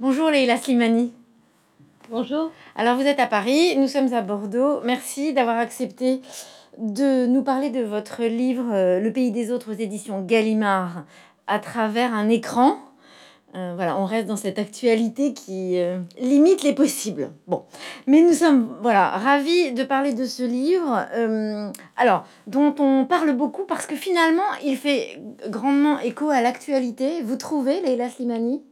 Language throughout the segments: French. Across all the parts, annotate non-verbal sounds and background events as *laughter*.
Bonjour Leila Slimani. Bonjour. Alors vous êtes à Paris, nous sommes à Bordeaux. Merci d'avoir accepté de nous parler de votre livre euh, Le pays des autres aux éditions Gallimard à travers un écran. Euh, voilà, on reste dans cette actualité qui euh, limite les possibles. Bon, mais nous sommes voilà ravis de parler de ce livre, alors dont on parle beaucoup parce que finalement il fait grandement écho à l'actualité. Vous trouvez, Leila Slimani?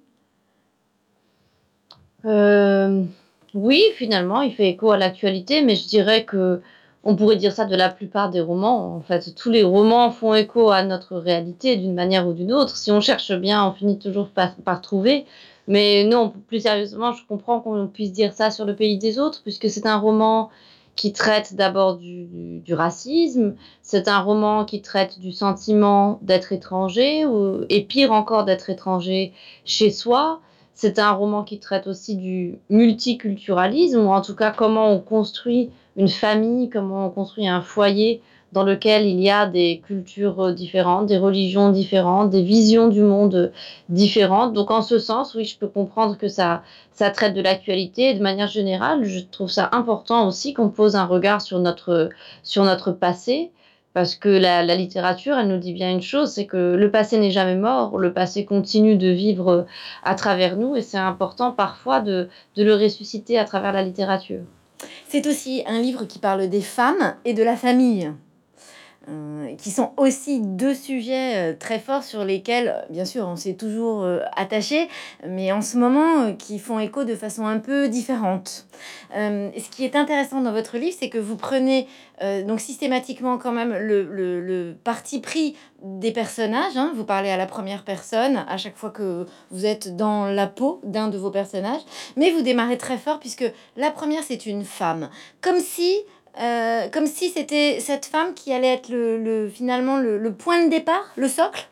Oui, finalement, il fait écho à l'actualité, mais je dirais que on pourrait dire ça de la plupart des romans. En fait, tous les romans font écho à notre réalité d'une manière ou d'une autre. Si on cherche bien, on finit toujours par, trouver. Mais non, plus sérieusement, je comprends qu'on puisse dire ça sur le pays des autres, puisque c'est un roman qui traite d'abord du, racisme, c'est un roman qui traite du sentiment d'être étranger, et pire encore d'être étranger chez soi. C'est un roman qui traite aussi du multiculturalisme, ou en tout cas comment on construit une famille, comment on construit un foyer dans lequel il y a des cultures différentes, des religions différentes, des visions du monde différentes. Donc en ce sens, oui, je peux comprendre que ça, ça traite de l'actualité. De manière générale, je trouve ça important aussi qu'on pose un regard sur notre, sur notre passé. Parce que la, littérature, elle nous dit bien une chose, c'est que le passé n'est jamais mort, le passé continue de vivre à travers nous et c'est important parfois de le ressusciter à travers la littérature. C'est aussi un livre qui parle des femmes et de la famille. Euh, qui sont aussi deux sujets euh, très forts sur lesquels, euh, bien sûr, on s'est toujours attaché, mais en ce moment, qui font écho de façon un peu différente. ce qui est intéressant dans votre livre, c'est que vous prenez donc systématiquement quand même le, parti pris des personnages. Hein. Vous parlez à la première personne à chaque fois que vous êtes dans la peau d'un de vos personnages, mais vous démarrez très fort puisque la première, c'est une femme. Comme si euh, comme si c'était cette femme qui allait être le, finalement le, point de départ, le socle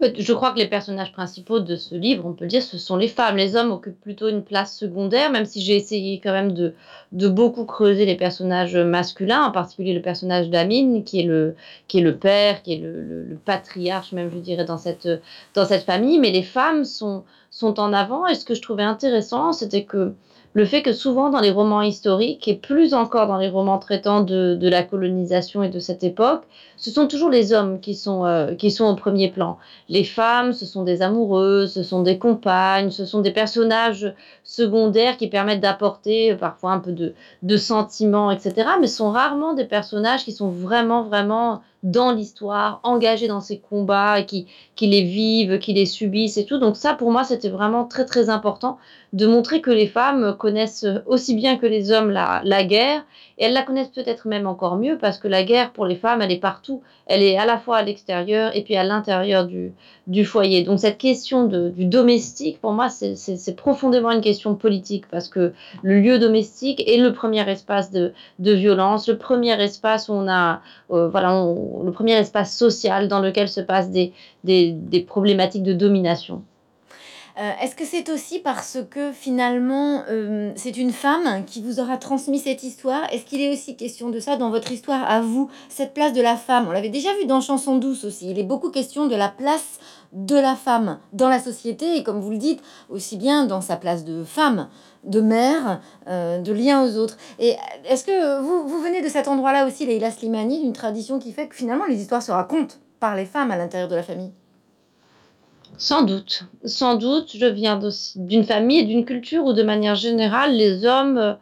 Je crois que les personnages principaux de ce livre, on peut le dire, ce sont les femmes. Les hommes occupent plutôt une place secondaire, même si j'ai essayé quand même de, beaucoup creuser les personnages masculins, en particulier le personnage d'Amine, qui, est le, qui est le père, qui est le, le, patriarche, même je dirais, dans cette, dans cette famille. Mais les femmes sont, sont en avant, et ce que je trouvais intéressant, c'était que le fait que souvent dans les romans historiques, et plus encore dans les romans traitant de, la colonisation et de cette époque, ce sont toujours les hommes qui sont, euh, qui sont au premier plan. Les femmes, ce sont des amoureuses, ce sont des compagnes, ce sont des personnages secondaires qui permettent d'apporter parfois un peu de, de sentiments, etc. Mais ce sont rarement des personnages qui sont vraiment, vraiment dans l'histoire, engagés dans ces combats, qui, qui les vivent, qui les subissent et tout. Donc ça, pour moi, c'était vraiment très, très important de montrer que les femmes connaissent aussi bien que les hommes la, la guerre, et elles la connaissent peut-être même encore mieux, parce que la guerre, pour les femmes, elle est partout. Elle est à la fois à l'extérieur et puis à l'intérieur du, du foyer. Donc cette question de, du domestique, pour moi, c'est profondément une question politique, parce que le lieu domestique est le premier espace de, de violence, le premier espace où on a, euh, voilà, le premier espace social dans lequel se passent des, problématiques de domination. Euh, est-ce que c'est aussi parce que finalement euh, c'est une femme qui vous aura transmis cette histoire? Est-ce qu'il est aussi question de ça dans votre histoire à vous, cette place de la femme? On l'avait déjà vu dans Chanson douce aussi. Il est beaucoup question de la place de la femme dans la société et comme vous le dites, aussi bien dans sa place de femme, de mère, euh, de lien aux autres. Et est-ce que vous, vous venez de cet endroit-là aussi, Leila Slimani, d'une tradition qui fait que finalement les histoires se racontent par les femmes à l'intérieur de la famille? Sans doute, sans doute, je viens d'une famille et d'une culture où de manière générale, les hommes euh,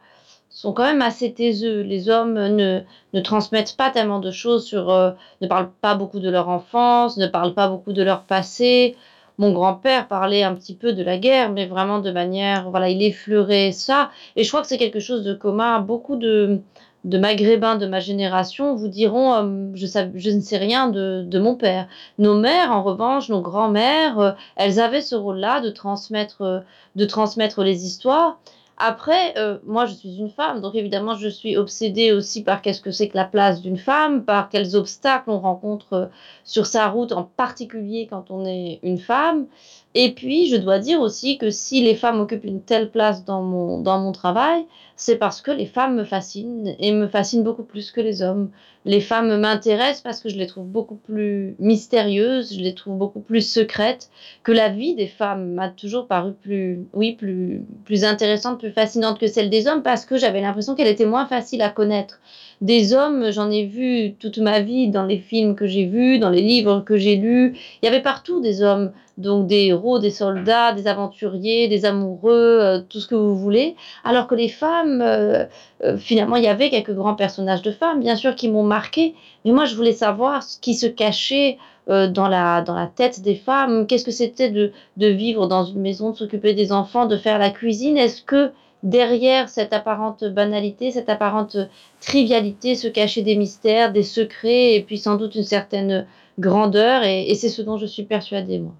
sont quand même assez taiseux. Les hommes ne, ne transmettent pas tellement de choses sur, euh, ne parlent pas beaucoup de leur enfance, ne parlent pas beaucoup de leur passé. Mon grand-père parlait un petit peu de la guerre, mais vraiment de manière, voilà, il effleurait ça. Et je crois que c'est quelque chose de commun beaucoup de, de maghrébins de ma génération vous diront euh, je, ne sais rien de, de, mon père. Nos mères, en revanche, nos grands-mères, euh, elles avaient ce rôle-là de transmettre, euh, de transmettre les histoires. Après, moi, je suis une femme, donc évidemment, je suis obsédée aussi par qu'est-ce que c'est que la place d'une femme, par quels obstacles on rencontre sur sa route, en particulier quand on est une femme. Et puis, je dois dire aussi que si les femmes occupent une telle place dans mon, dans mon travail, c'est parce que les femmes me fascinent et me fascinent beaucoup plus que les hommes. Les femmes m'intéressent parce que je les trouve beaucoup plus mystérieuses, je les trouve beaucoup plus secrètes, que la vie des femmes m'a toujours paru plus, oui, plus, plus intéressante, plus fascinante que celle des hommes parce que j'avais l'impression qu'elle était moins facile à connaître. Des hommes, j'en ai vu toute ma vie dans les films que j'ai vus, dans les livres que j'ai lus. Il y avait partout des hommes, donc des des soldats, des aventuriers, des amoureux, euh, tout ce que vous voulez. Alors que les femmes, euh, euh, finalement, il y avait quelques grands personnages de femmes, bien sûr, qui m'ont marqué. Mais moi, je voulais savoir ce qui se cachait dans, la, tête des femmes. Qu'est-ce que c'était de, de vivre dans une maison, de s'occuper des enfants, de faire la cuisine? Est-ce que derrière cette apparente banalité, cette apparente trivialité se cachaient des mystères, des secrets et puis sans doute une certaine grandeur? Et, c'est ce dont je suis persuadée moi.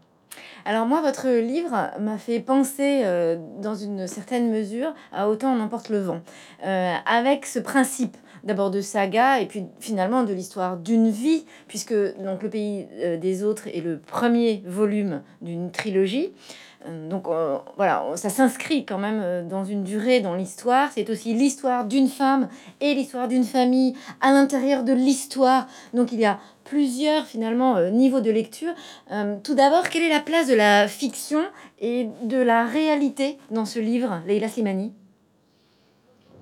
Alors moi, votre livre m'a fait penser euh, dans une certaine mesure à Autant en emporte le vent, euh, avec ce principe d'abord de saga et puis finalement de l'histoire d'une vie, puisque donc le pays euh, des autres est le premier volume d'une trilogie. Euh, donc euh, voilà, ça s'inscrit quand même euh, dans une durée dans l'histoire. C'est aussi l'histoire d'une femme et l'histoire d'une famille à l'intérieur de l'histoire. Donc il y a plusieurs finalement niveaux de lecture. tout d'abord, quelle est la place de la fiction et de la réalité dans ce livre, Leila Slimani?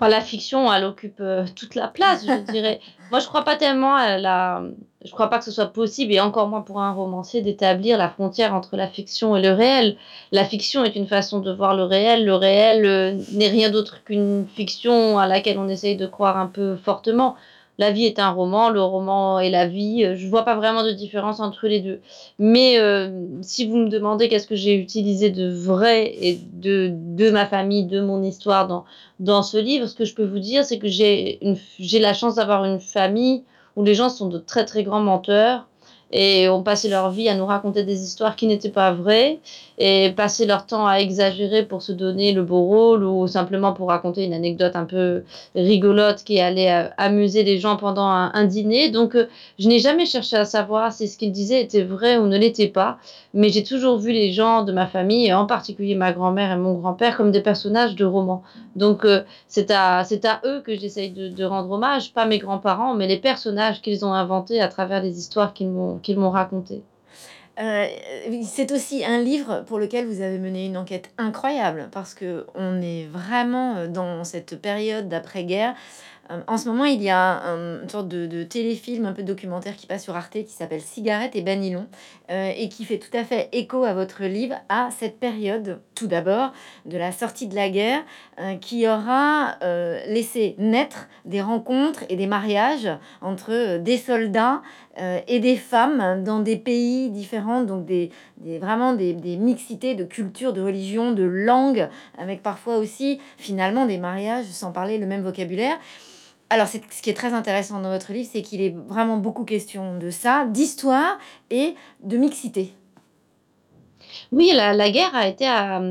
La fiction, elle occupe toute la place, je dirais. *laughs* Moi, je crois pas tellement à la, je crois pas que ce soit possible, et encore moins pour un romancier, d'établir la frontière entre la fiction et le réel. La fiction est une façon de voir le réel. Le réel euh, n'est rien d'autre qu'une fiction à laquelle on essaye de croire un peu fortement. La vie est un roman, le roman est la vie. Je vois pas vraiment de différence entre les deux. Mais euh, si vous me demandez qu'est-ce que j'ai utilisé de vrai et de, de ma famille, de mon histoire dans, dans ce livre, ce que je peux vous dire, c'est que j'ai la chance d'avoir une famille où les gens sont de très très grands menteurs et ont passé leur vie à nous raconter des histoires qui n'étaient pas vraies et passer leur temps à exagérer pour se donner le beau rôle ou simplement pour raconter une anecdote un peu rigolote qui allait euh, amuser les gens pendant un, dîner. Donc, euh, je n'ai jamais cherché à savoir si ce qu'ils disaient était vrai ou ne l'était pas, mais j'ai toujours vu les gens de ma famille, et en particulier ma grand-mère et mon grand-père, comme des personnages de romans. Donc, euh, c'est à, eux que j'essaye de rendre hommage, pas mes grands-parents, mais les personnages qu'ils ont inventés à travers les histoires qu'ils m'ont, qu'ils m'ont racontées. Euh, c'est aussi un livre pour lequel vous avez mené une enquête incroyable parce que on est vraiment euh, dans cette période d'après-guerre euh, en ce moment, il y a une sorte de, téléfilm, un peu documentaire qui passe sur Arte qui s'appelle Cigarette et Banilon euh, et qui fait tout à fait écho à votre livre, à cette période, tout d'abord, de la sortie de la guerre, euh, qui aura laissé naître des rencontres et des mariages entre des soldats et des femmes dans des pays différents, donc des, vraiment des, des mixités de culture, de religion, de langue, avec parfois aussi finalement des mariages sans parler le même vocabulaire. Alors, ce qui est très intéressant dans votre livre, c'est qu'il est vraiment beaucoup question de ça, d'histoire et de mixité. Oui, la, guerre a été à,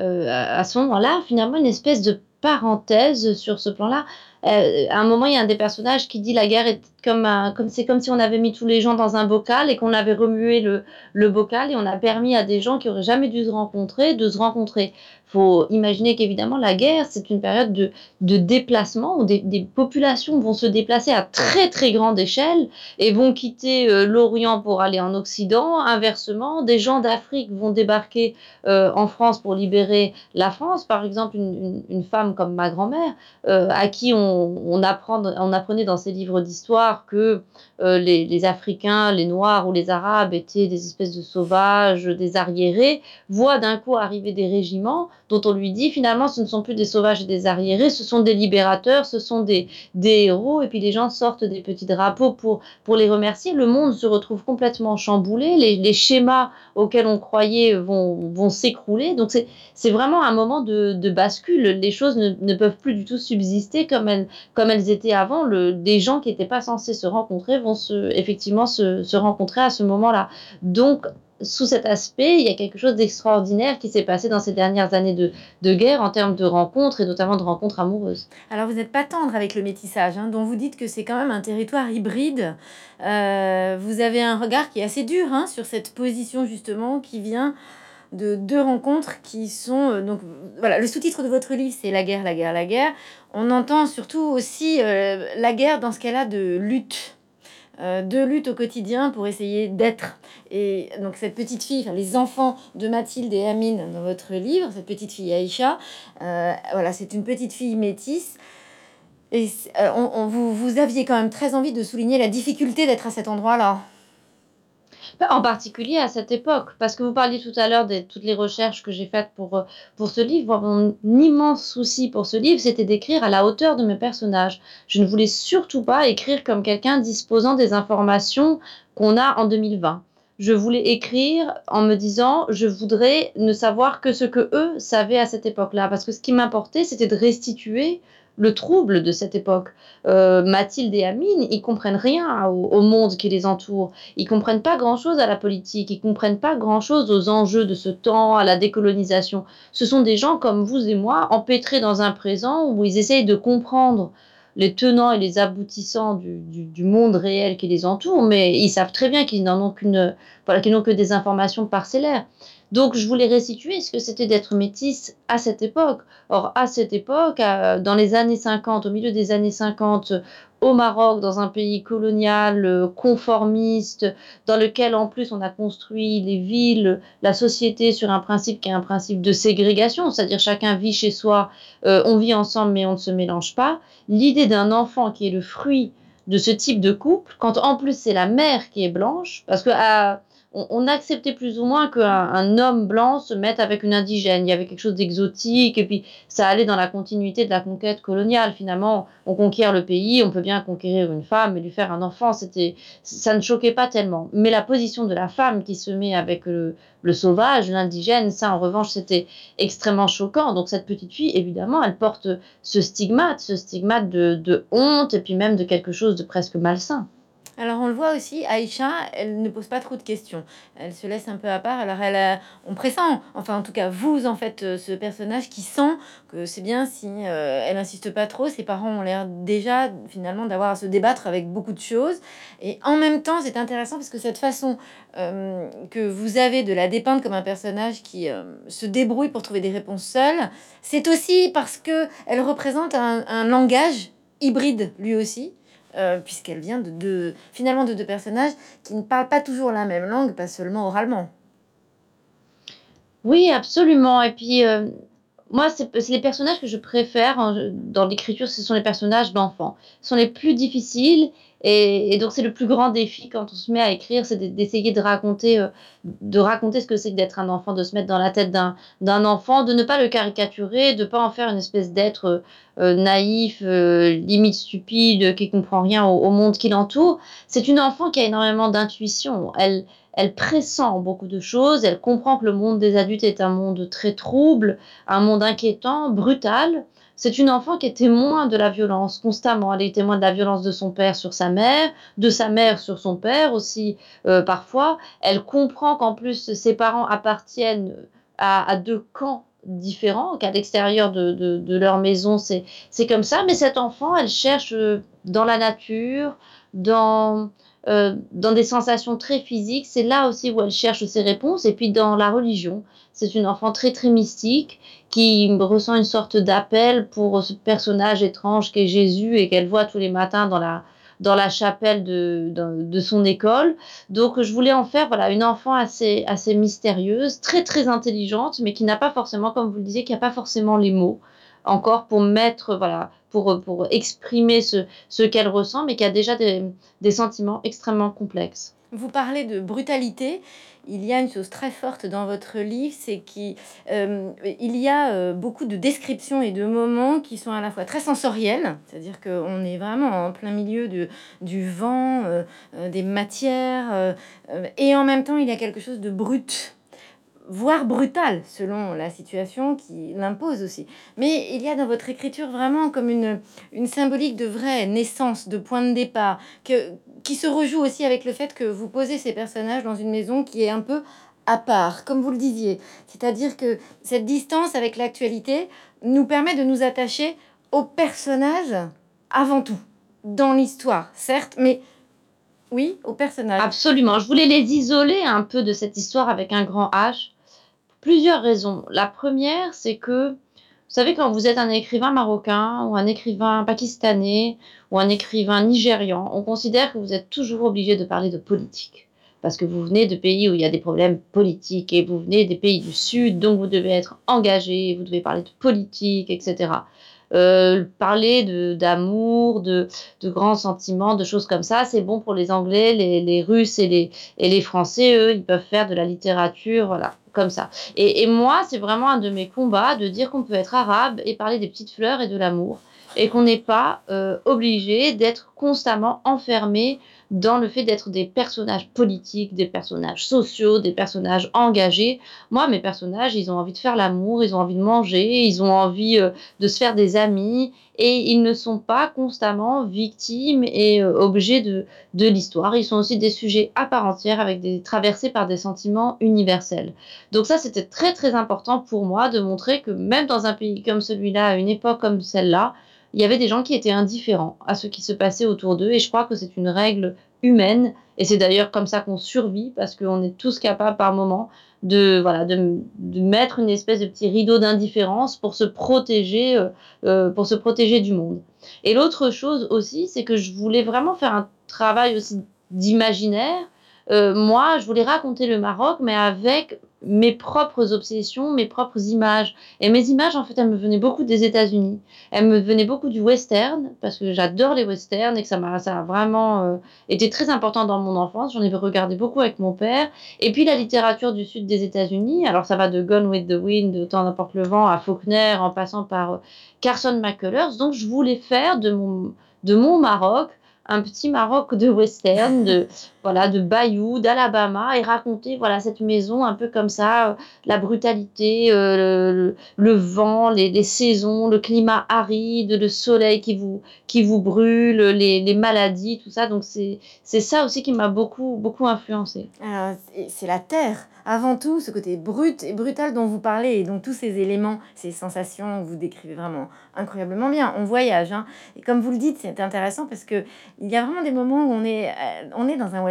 euh, à ce moment-là finalement une espèce de parenthèse sur ce plan-là. Euh, à un moment, il y a un des personnages qui dit la guerre est comme comme c'est comme si on avait mis tous les gens dans un bocal et qu'on avait remué le, le bocal et on a permis à des gens qui auraient jamais dû se rencontrer de se rencontrer faut imaginer qu'évidemment, la guerre, c'est une période de, déplacement où des, populations vont se déplacer à très très grande échelle et vont quitter euh, l'Orient pour aller en Occident. Inversement, des gens d'Afrique vont débarquer euh, en France pour libérer la France. Par exemple, une, femme comme ma grand-mère, euh, à qui on apprenait dans ses livres d'histoire que les, les Africains, les Noirs ou les Arabes étaient des espèces de sauvages, des arriérés, voit d'un coup arriver des régiments dont on lui dit finalement ce ne sont plus des sauvages et des arriérés, ce sont des libérateurs, ce sont des, des héros, et puis les gens sortent des petits drapeaux pour, pour les remercier. Le monde se retrouve complètement chamboulé, les, les schémas auxquels on croyait vont, vont s'écrouler. Donc c'est vraiment un moment de, de, bascule. Les choses ne, ne, peuvent plus du tout subsister comme elles, comme elles étaient avant. Le, des gens qui n'étaient pas censés se rencontrer vont se, effectivement se, se rencontrer à ce moment-là. Donc sous cet aspect, il y a quelque chose d'extraordinaire qui s'est passé dans ces dernières années de, guerre en termes de rencontres et notamment de rencontres amoureuses. Alors vous n'êtes pas tendre avec le métissage, hein, dont vous dites que c'est quand même un territoire hybride. Euh, vous avez un regard qui est assez dur hein, sur cette position justement qui vient de deux rencontres qui sont euh, donc voilà le sous-titre de votre livre c'est la guerre la guerre la guerre on entend surtout aussi euh, la guerre dans ce a de lutte de lutte au quotidien pour essayer d'être. Et donc cette petite fille, les enfants de Mathilde et Amine dans votre livre, cette petite fille Aïcha, voilà, c'est une petite fille métisse. Et on, vous, vous aviez quand même très envie de souligner la difficulté d'être à cet endroit-là. En particulier à cette époque, parce que vous parliez tout à l'heure de toutes les recherches que j'ai faites pour, euh, pour ce livre. Mon immense souci pour ce livre, c'était d'écrire à la hauteur de mes personnages. Je ne voulais surtout pas écrire comme quelqu'un disposant des informations qu'on a en 2020 je voulais écrire en me disant je voudrais ne savoir que ce que eux savaient à cette époque-là parce que ce qui m'importait c'était de restituer le trouble de cette époque. Euh, Mathilde et Amine, ils comprennent rien au, monde qui les entoure. Ils comprennent pas grand-chose à la politique. Ils comprennent pas grand-chose aux enjeux de ce temps, à la décolonisation. Ce sont des gens comme vous et moi, empêtrés dans un présent où ils essayent de comprendre les tenants et les aboutissants du, du, monde réel qui les entoure, mais ils savent très bien qu'ils n'en ont qu'une, voilà, qu'ils n'ont que des informations parcellaires. Donc je voulais restituer ce que c'était d'être métisse à cette époque. Or, à cette époque, dans les années 50, au milieu des années 50, au Maroc, dans un pays colonial, euh, conformiste, dans lequel en plus on a construit les villes, la société sur un principe qui est un principe de ségrégation, c'est-à-dire chacun vit chez soi, euh, on vit ensemble mais on ne se mélange pas. L'idée d'un enfant qui est le fruit de ce type de couple, quand en plus c'est la mère qui est blanche, parce que on, acceptait plus ou moins qu'un un homme blanc se mette avec une indigène. Il y avait quelque chose d'exotique et puis ça allait dans la continuité de la conquête coloniale. Finalement, on conquiert le pays, on peut bien conquérir une femme et lui faire un enfant. C'était, ça ne choquait pas tellement. Mais la position de la femme qui se met avec le, sauvage, l'indigène, ça en revanche, c'était extrêmement choquant. Donc cette petite fille, évidemment, elle porte ce stigmate, ce stigmate de honte et puis même de quelque chose de presque malsain. Alors on le voit aussi, Aïcha, elle ne pose pas trop de questions. Elle se laisse un peu à part. Alors elle, on pressent, enfin en tout cas vous en fait euh, ce personnage qui sent que c'est bien si euh, elle insiste pas trop. Ses parents ont l'air déjà finalement d'avoir à se débattre avec beaucoup de choses. Et en même temps c'est intéressant parce que cette façon euh, que vous avez de la dépeindre comme un personnage qui se débrouille pour trouver des réponses seule, c'est aussi parce que elle représente un, un langage hybride lui aussi euh, puisqu'elle vient de, finalement de deux personnages qui ne parlent pas toujours la même langue, pas seulement oralement. Oui, absolument. Et puis, euh, moi, c'est les personnages que je préfère hein, dans l'écriture, ce sont les personnages d'enfants. Ce sont les plus difficiles et, donc, c'est le plus grand défi quand on se met à écrire, c'est d'essayer de raconter, euh, de raconter ce que c'est que d'être un enfant, de se mettre dans la tête d'un enfant, de ne pas le caricaturer, de pas en faire une espèce d'être euh, naïf, euh, limite stupide, qui comprend rien au, monde qui l'entoure. C'est une enfant qui a énormément d'intuition. Elle, elle pressent beaucoup de choses, elle comprend que le monde des adultes est un monde très trouble, un monde inquiétant, brutal. C'est une enfant qui est témoin de la violence constamment. Elle est témoin de la violence de son père sur sa mère, de sa mère sur son père aussi euh, parfois. Elle comprend qu'en plus ses parents appartiennent à, deux camps différents, qu'à l'extérieur de, leur maison c'est comme ça. Mais cette enfant, elle cherche euh, dans la nature, dans euh, dans des sensations très physiques. C'est là aussi où elle cherche ses réponses. Et puis dans la religion, c'est une enfant très très mystique qui ressent une sorte d'appel pour ce personnage étrange qu'est Jésus et qu'elle voit tous les matins dans la dans la chapelle de, de, son école. Donc je voulais en faire voilà une enfant assez assez mystérieuse, très très intelligente, mais qui n'a pas forcément, comme vous le disiez, qui n'a pas forcément les mots encore pour mettre, voilà, pour, pour exprimer ce, ce qu'elle ressent, mais qui a déjà des, des sentiments extrêmement complexes. Vous parlez de brutalité. Il y a une chose très forte dans votre livre, c'est qu'il euh, y a euh, beaucoup de descriptions et de moments qui sont à la fois très sensoriels, c'est-à-dire qu'on est vraiment en plein milieu de, du vent, euh, des matières, et en même temps il y a quelque chose de brut voire brutal selon la situation qui l'impose aussi. Mais il y a dans votre écriture vraiment comme une, une symbolique de vraie naissance, de point de départ, que, qui se rejoue aussi avec le fait que vous posez ces personnages dans une maison qui est un peu à part, comme vous le disiez. C'est-à-dire que cette distance avec l'actualité nous permet de nous attacher aux personnages avant tout, dans l'histoire, certes, mais oui, aux personnages. Absolument. Je voulais les isoler un peu de cette histoire avec un grand H plusieurs raisons. La première, c'est que, vous savez, quand vous êtes un écrivain marocain ou un écrivain pakistanais ou un écrivain nigérian, on considère que vous êtes toujours obligé de parler de politique. Parce que vous venez de pays où il y a des problèmes politiques et vous venez des pays du Sud, donc vous devez être engagé, vous devez parler de politique, etc. Euh, parler d'amour, de, grands sentiments, de choses comme ça, c'est bon pour les Anglais, les, les, Russes et les, et les Français, eux, ils peuvent faire de la littérature, voilà, Et, et moi, c'est vraiment un de mes combats de dire qu'on peut être arabe et parler des petites fleurs et de l'amour, et qu'on n'est pas euh, obligé d'être constamment enfermé dans le fait d'être des personnages politiques, des personnages sociaux, des personnages engagés. Moi, mes personnages, ils ont envie de faire l'amour, ils ont envie de manger, ils ont envie euh, de se faire des amis et ils ne sont pas constamment victimes et euh, objets de, de l'histoire. Ils sont aussi des sujets à part entière avec des traversés par des sentiments universels. Donc ça, c'était très très important pour moi de montrer que même dans un pays comme celui-là, à une époque comme celle-là, il y avait des gens qui étaient indifférents à ce qui se passait autour d'eux. Et je crois que c'est une règle humaine. Et c'est d'ailleurs comme ça qu'on survit, parce qu'on est tous capables par moment de, voilà, de, mettre une espèce de petit rideau d'indifférence pour se protéger, euh, euh, pour se protéger du monde. Et l'autre chose aussi, c'est que je voulais vraiment faire un travail aussi d'imaginaire. Euh, moi, je voulais raconter le Maroc, mais avec mes propres obsessions, mes propres images. Et mes images, en fait, elles me venaient beaucoup des États-Unis. Elles me venaient beaucoup du western, parce que j'adore les westerns et que ça, m'a, ça a vraiment euh, été très important dans mon enfance. J'en ai regardé beaucoup avec mon père. Et puis la littérature du sud des États-Unis. Alors ça va de Gone with the Wind, de Temps n'importe le vent, à Faulkner, en passant par euh, Carson McCullers. Donc je voulais faire de mon, de mon Maroc un petit Maroc de western, de voilà, de Bayou, d'Alabama, et raconter voilà cette maison un peu comme ça, euh, la brutalité, euh, le, vent, les, saisons, le climat aride, le soleil qui vous qui vous brûle, les, les maladies, tout ça. Donc c'est ça aussi qui m'a beaucoup beaucoup influencé. C'est la terre avant tout, ce côté brut et brutal dont vous parlez, et donc tous ces éléments, ces sensations, vous décrivez vraiment incroyablement bien. On voyage, hein. et comme vous le dites, c'est intéressant parce que il y a vraiment des moments où on est, euh, on est dans un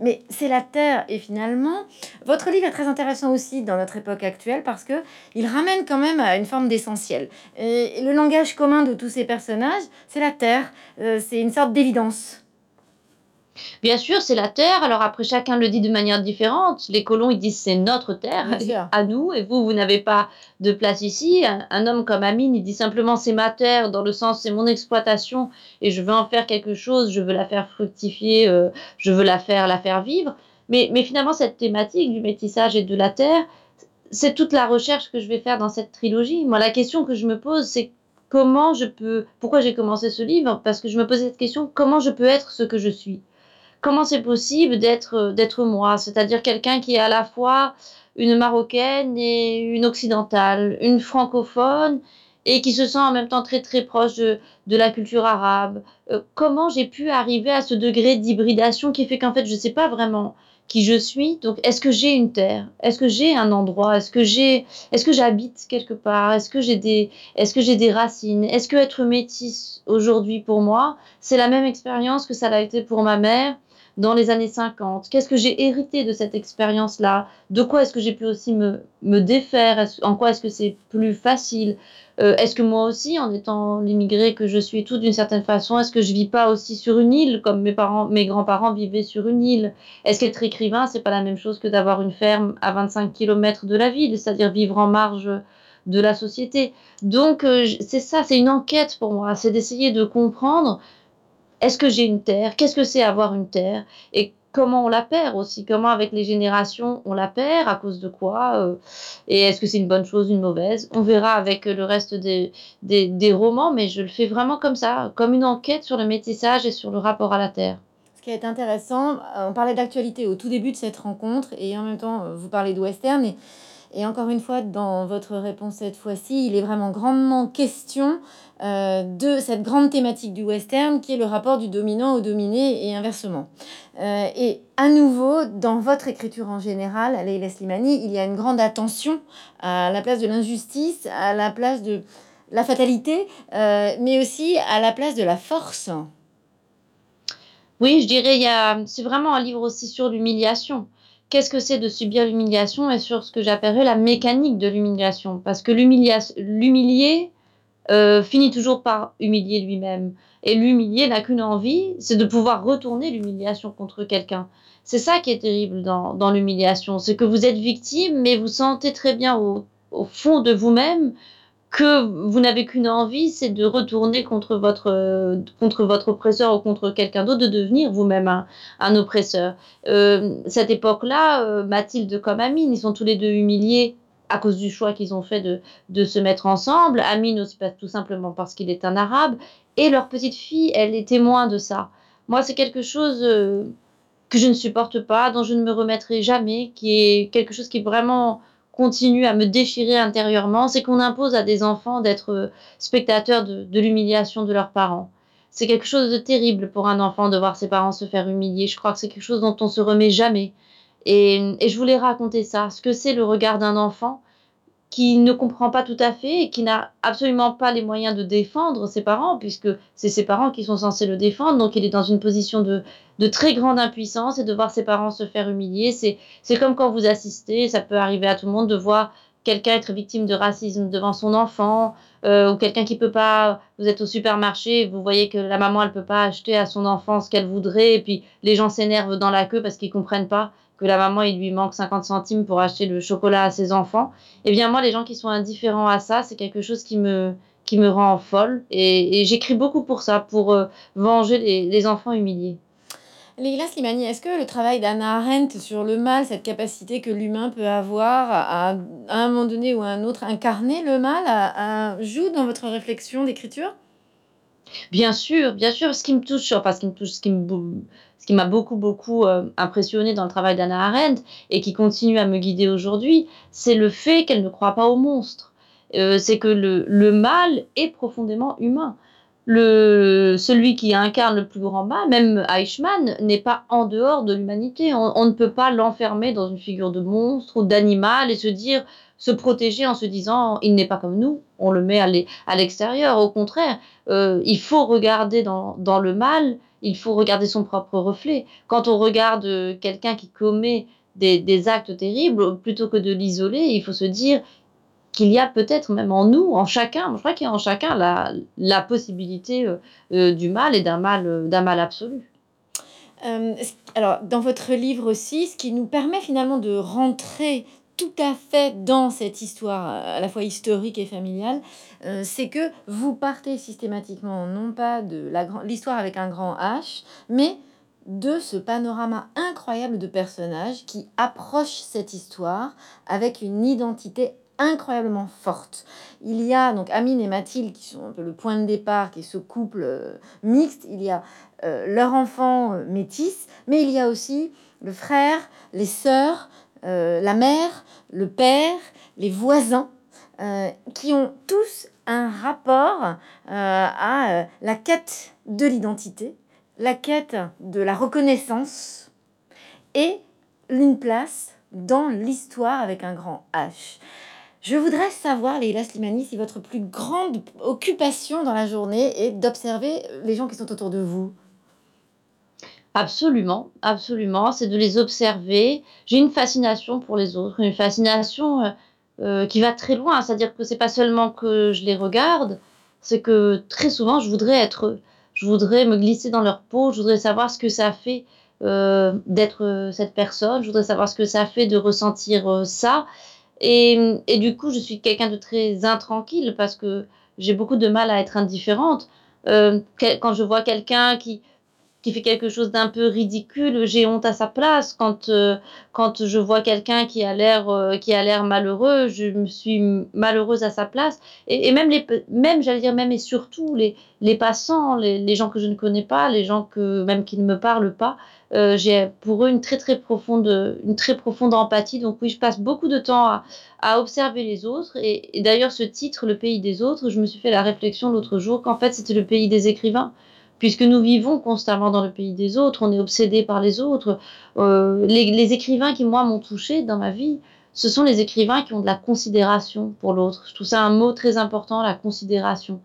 mais c'est la terre. Et finalement, votre livre est très intéressant aussi dans notre époque actuelle parce que il ramène quand même à une forme d'essentiel. Et le langage commun de tous ces personnages, c'est la terre. Euh, c'est une sorte d'évidence. Bien sûr, c'est la terre. Alors après, chacun le dit de manière différente. Les colons, ils disent c'est notre terre, à nous, et vous, vous n'avez pas de place ici. Un, homme comme Amine, il dit simplement c'est ma terre, dans le sens c'est mon exploitation, et je veux en faire quelque chose, je veux la faire fructifier, euh, je veux la faire, la faire vivre. Mais, mais finalement, cette thématique du métissage et de la terre, c'est toute la recherche que je vais faire dans cette trilogie. Moi, la question que je me pose, c'est comment je peux, pourquoi j'ai commencé ce livre? Parce que je me posais cette question, comment je peux être ce que je suis? Comment c'est possible d'être d'être moi, c'est-à-dire quelqu'un qui est à la fois une marocaine et une occidentale, une francophone et qui se sent en même temps très très proche de, de la culture arabe. Euh, comment j'ai pu arriver à ce degré d'hybridation qui fait qu'en fait je ne sais pas vraiment qui je suis? Donc est-ce que j'ai une terre? Est-ce que j'ai un endroit? Est-ce que j'ai est-ce que j'habite quelque part? Est-ce que j'ai des est-ce que j'ai des racines? Est-ce que être métisse aujourd'hui pour moi, c'est la même expérience que ça l'a été pour ma mère? Dans les années 50 Qu'est-ce que j'ai hérité de cette expérience-là? De quoi est-ce que j'ai pu aussi me, me défaire? En quoi est-ce que c'est plus facile? Euh, Est-ce que moi aussi, en étant l'immigré que je suis tout d'une certaine façon, est-ce que je vis pas aussi sur une île comme mes parents, mes grands-parents vivaient sur une île? Est-ce qu'être écrivain, c'est pas la même chose que d'avoir une ferme à 25 km de la ville, c'est-à-dire vivre en marge de la société? Donc euh, c'est ça, c'est une enquête pour moi, c'est d'essayer de comprendre est-ce que j'ai une terre? Qu'est-ce que c'est avoir une terre? Et comment on la perd aussi? Comment avec les générations on la perd À cause de quoi euh, Et est-ce que c'est une bonne chose, une mauvaise? On verra avec le reste des, des, romans, mais je le fais vraiment comme ça, comme une enquête sur le métissage et sur le rapport à la terre. Ce qui est intéressant, euh, on parlait d'actualité au tout début de cette rencontre et en même temps euh, vous parlez de western et et encore une fois, dans votre réponse cette fois-ci, il est vraiment grandement question euh, de cette grande thématique du western qui est le rapport du dominant au dominé et inversement. Euh, et à nouveau, dans votre écriture en général, Leila Slimani, il y a une grande attention à la place de l'injustice, à la place de la fatalité, euh, mais aussi à la place de la force. Oui, je dirais, c'est vraiment un livre aussi sur l'humiliation qu'est-ce que c'est de subir l'humiliation et sur ce que j'appellerais la mécanique de l'humiliation. Parce que l'humilié euh, finit toujours par humilier lui-même. Et l'humilié n'a qu'une envie, c'est de pouvoir retourner l'humiliation contre quelqu'un. C'est ça qui est terrible dans, dans l'humiliation, c'est que vous êtes victime, mais vous sentez très bien au, au fond de vous-même que vous n'avez qu'une envie, c'est de retourner contre votre, contre votre oppresseur ou contre quelqu'un d'autre, de devenir vous-même un, un, oppresseur. Euh, cette époque-là, euh, Mathilde comme Amine, ils sont tous les deux humiliés à cause du choix qu'ils ont fait de, de, se mettre ensemble. Amine aussi pas tout simplement parce qu'il est un arabe. Et leur petite fille, elle est témoin de ça. Moi, c'est quelque chose euh, que je ne supporte pas, dont je ne me remettrai jamais, qui est quelque chose qui est vraiment continue à me déchirer intérieurement, c'est qu'on impose à des enfants d'être euh, spectateurs de, l'humiliation de leurs parents. C'est quelque chose de terrible pour un enfant de voir ses parents se faire humilier. Je crois que c'est quelque chose dont on se remet jamais. Et, et je voulais raconter ça, ce que c'est le regard d'un enfant qui ne comprend pas tout à fait et qui n'a absolument pas les moyens de défendre ses parents, puisque c'est ses parents qui sont censés le défendre. Donc il est dans une position de, de très grande impuissance et de voir ses parents se faire humilier. C'est comme quand vous assistez, ça peut arriver à tout le monde de voir quelqu'un être victime de racisme devant son enfant, euh, ou quelqu'un qui peut pas, vous êtes au supermarché, vous voyez que la maman elle peut pas acheter à son enfant ce qu'elle voudrait, et puis les gens s'énervent dans la queue parce qu'ils comprennent pas la maman, il lui manque 50 centimes pour acheter le chocolat à ses enfants. Eh bien, moi, les gens qui sont indifférents à ça, c'est quelque chose qui me, rend folle. Et, j'écris beaucoup pour ça, pour euh, venger les, enfants humiliés. Leila Slimani, est-ce que le travail d'Anna Arendt sur le mal, cette capacité que l'humain peut avoir à, à, un moment donné ou à un autre incarner le mal, à, joue dans votre réflexion d'écriture? Bien sûr, bien sûr, ce qui me touche, parce qui me touche, ce qui me ce qui m'a beaucoup, beaucoup euh, impressionné dans le travail d'Anna Arendt et qui continue à me guider aujourd'hui, c'est le fait qu'elle ne croit pas aux monstres. Euh, c'est que le, le, mal est profondément humain. Le, celui qui incarne le plus grand mal, même Eichmann, n'est pas en dehors de l'humanité. On, on, ne peut pas l'enfermer dans une figure de monstre ou d'animal et se dire, se protéger en se disant, il n'est pas comme nous, on le met à l'extérieur. Au contraire, euh, il faut regarder dans, le mal il faut regarder son propre reflet. Quand on regarde euh, quelqu'un qui commet des, actes terribles, plutôt que de l'isoler, il faut se dire qu'il y a peut-être même en nous, en chacun, je crois qu'il y a en chacun la, possibilité euh, euh, du mal et d'un mal, d'un mal absolu. alors, dans votre livre aussi, ce qui nous permet finalement de rentrer tout à fait dans cette histoire à la fois historique et familiale, euh, c'est que vous partez systématiquement non pas de l'histoire avec un grand H, mais de ce panorama incroyable de personnages qui approchent cette histoire avec une identité incroyablement forte. Il y a donc Amine et Mathilde qui sont un peu le point de départ, qui est ce couple euh, mixte. Il y a euh, leur enfant métis, mais il y a aussi le frère, les sœurs, la mère, le père, les voisins, qui ont tous un rapport euh, à euh, la quête de l'identité, la quête de la reconnaissance et une place dans l'histoire avec un grand H. Je voudrais savoir, Leila Slimani, si votre plus grande occupation dans la journée est d'observer les gens qui sont autour de vous. Absolument, absolument. C'est de les observer. J'ai une fascination pour les autres, une fascination euh, euh, qui va très loin. C'est-à-dire que c'est pas seulement que je les regarde, c'est que très souvent je voudrais être, je voudrais me glisser dans leur peau, je voudrais savoir ce que ça fait euh, d'être euh, cette personne, je voudrais savoir ce que ça fait de ressentir euh, ça. Et, et, du coup, je suis quelqu'un de très intranquille parce que j'ai beaucoup de mal à être indifférente. Quand je vois quelqu'un qui, qui fait quelque chose d'un peu ridicule, j'ai honte à sa place. Quand, euh, quand je vois quelqu'un qui a l'air euh, qui a l'air malheureux, je me suis malheureuse à sa place. Et, et même, les, même j'allais dire, même et surtout les, les passants, les, les, gens que je ne connais pas, les gens que même qui ne me parlent pas, euh, j'ai pour eux une très très profonde une très profonde empathie. Donc oui, je passe beaucoup de temps à, à observer les autres. Et, et d'ailleurs, ce titre, Le pays des autres, je me suis fait la réflexion l'autre jour qu'en fait c'était le pays des écrivains puisque nous vivons constamment dans le pays des autres, on est obsédé par les autres. Euh, les, écrivains qui, moi, m'ont touché dans ma vie, ce sont les écrivains qui ont de la considération pour l'autre. Je trouve ça un mot très important, la considération.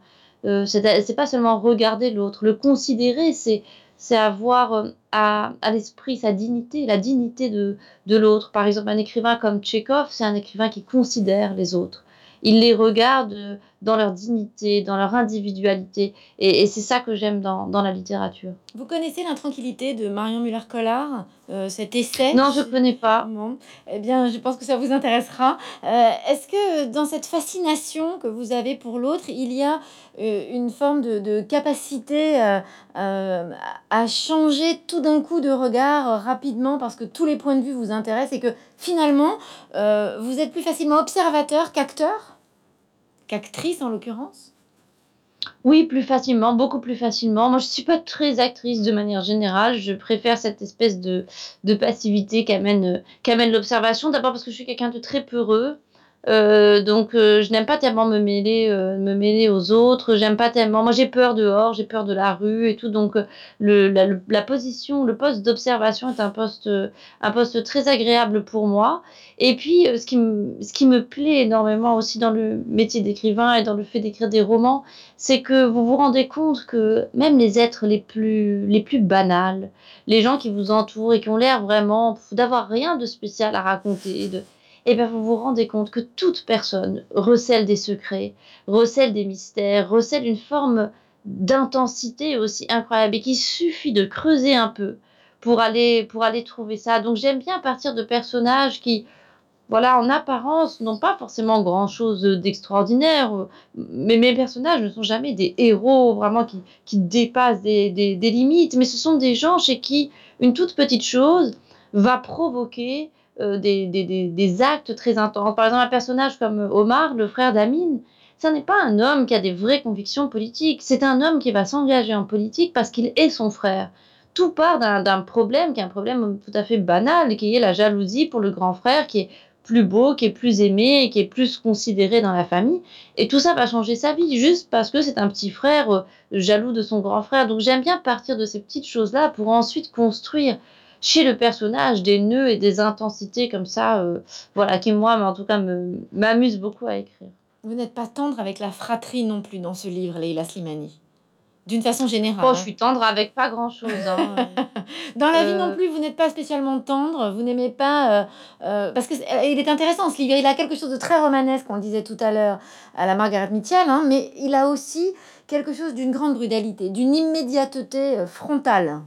Euh, c'est pas seulement regarder l'autre, le considérer, c'est avoir euh, à, l'esprit sa dignité, la dignité de, de l'autre. Par exemple, un écrivain comme Tchekhov, c'est un écrivain qui considère les autres. Il les regarde dans leur dignité, dans leur individualité. Et, et c'est ça que j'aime dans, dans, la littérature. Vous connaissez L'intranquillité de Marion Muller-Collard, euh, cet essai Non, je ne connais pas. Bon. Eh bien, je pense que ça vous intéressera. Euh, Est-ce que dans cette fascination que vous avez pour l'autre, il y a euh, une forme de, de capacité euh, euh, à changer tout d'un coup de regard rapidement parce que tous les points de vue vous intéressent et que finalement, euh, vous êtes plus facilement observateur qu'acteur? Qu'actrice en l'occurrence? Oui, plus facilement, beaucoup plus facilement. Moi, je ne suis pas très actrice de manière générale. Je préfère cette espèce de, passivité qu'amène qu'amène l'observation. D'abord parce que je suis quelqu'un de très peureux. Euh, donc euh, je n'aime pas tellement me mêler euh, me mêler aux autres. J'aime pas tellement. Moi j'ai peur dehors j'ai peur de la rue et tout. Donc euh, le, la, la, position le poste d'observation est un poste euh, un poste très agréable pour moi. Et puis ce qui me ce qui me plaît énormément aussi dans le métier d'écrivain et dans le fait d'écrire des romans c'est que vous vous rendez compte que même les êtres les plus les plus banals les gens qui vous entourent et qui ont l'air vraiment d'avoir rien de spécial à raconter de et eh bien vous vous rendez compte que toute personne recèle des secrets, recèle des mystères, recèle une forme d'intensité aussi incroyable et qu'il suffit de creuser un peu pour aller, pour aller trouver ça. Donc j'aime bien partir de personnages qui, voilà, en apparence, n'ont pas forcément grand-chose d'extraordinaire, mais mes personnages ne sont jamais des héros vraiment qui, qui dépassent des, des, des limites, mais ce sont des gens chez qui une toute petite chose va provoquer euh, des, actes très intenses. Par exemple, un personnage comme Omar, le frère d'Amine, ce n'est pas un homme qui a des vraies convictions politiques, c'est un homme qui va s'engager en politique parce qu'il est son frère. Tout part d'un problème qui est un problème tout à fait banal, qui est la jalousie pour le grand frère, qui est plus beau, qui est plus aimé, qui est plus considéré dans la famille. Et tout ça va changer sa vie juste parce que c'est un petit frère euh, jaloux de son grand frère. Donc j'aime bien partir de ces petites choses-là pour ensuite construire chez le personnage des nœuds et des intensités comme ça, euh, voilà, qui moi, mais en tout cas, m'amuse beaucoup à écrire. Vous n'êtes pas tendre avec la fratrie non plus dans ce livre, Leila Slimani d'une façon générale. Oh, je suis tendre avec pas grand-chose. Hein. *laughs* Dans la euh... vie non plus, vous n'êtes pas spécialement tendre. Vous n'aimez pas... Euh, euh, parce qu'il est intéressant, ce livre. Il a quelque chose de très romanesque, on le disait tout à l'heure, à la Margaret Mitchell. Hein, mais il a aussi quelque chose d'une grande brutalité, d'une immédiateté euh, frontale.